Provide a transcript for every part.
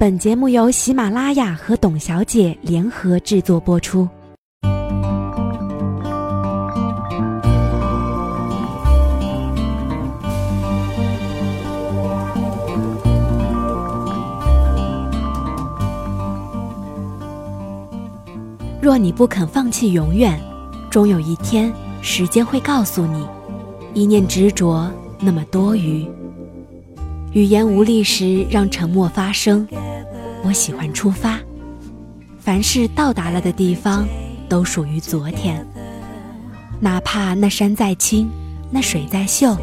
本节目由喜马拉雅和董小姐联合制作播出。若你不肯放弃永远，终有一天，时间会告诉你，一念执着那么多余。语言无力时，让沉默发声。我喜欢出发，凡是到达了的地方，都属于昨天。哪怕那山再青，那水再秀，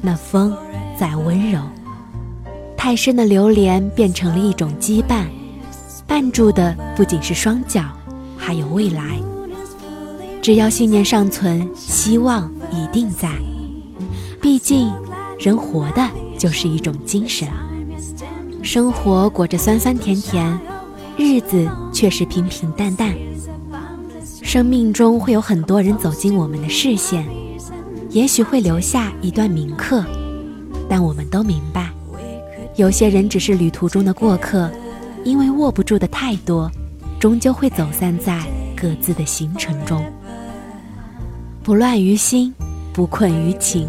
那风再温柔，太深的流连变成了一种羁绊，绊住的不仅是双脚，还有未来。只要信念尚存，希望一定在。毕竟，人活的就是一种精神。生活裹着酸酸甜甜，日子却是平平淡淡。生命中会有很多人走进我们的视线，也许会留下一段铭刻，但我们都明白，有些人只是旅途中的过客，因为握不住的太多，终究会走散在各自的行程中。不乱于心，不困于情，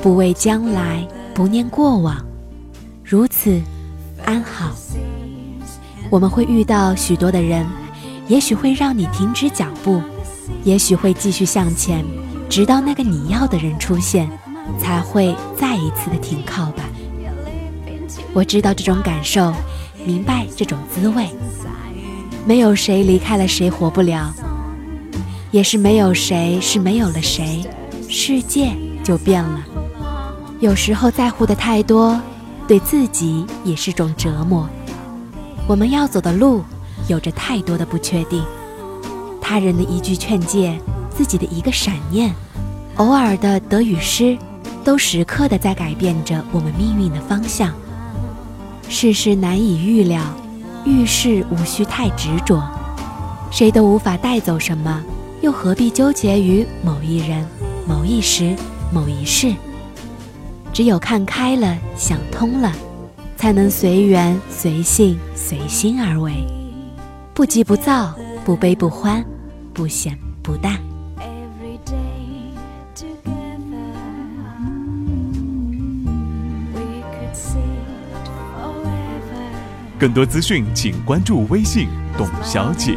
不畏将来，不念过往，如此。安好，我们会遇到许多的人，也许会让你停止脚步，也许会继续向前，直到那个你要的人出现，才会再一次的停靠吧。我知道这种感受，明白这种滋味。没有谁离开了谁活不了，也是没有谁是没有了谁，世界就变了。有时候在乎的太多。对自己也是种折磨。我们要走的路，有着太多的不确定。他人的一句劝诫，自己的一个闪念，偶尔的得与失，都时刻的在改变着我们命运的方向。世事难以预料，遇事无需太执着。谁都无法带走什么，又何必纠结于某一人、某一时、某一事？只有看开了，想通了，才能随缘、随性、随心而为，不急不躁，不悲不欢，不显不淡。更多资讯，请关注微信“董小姐”。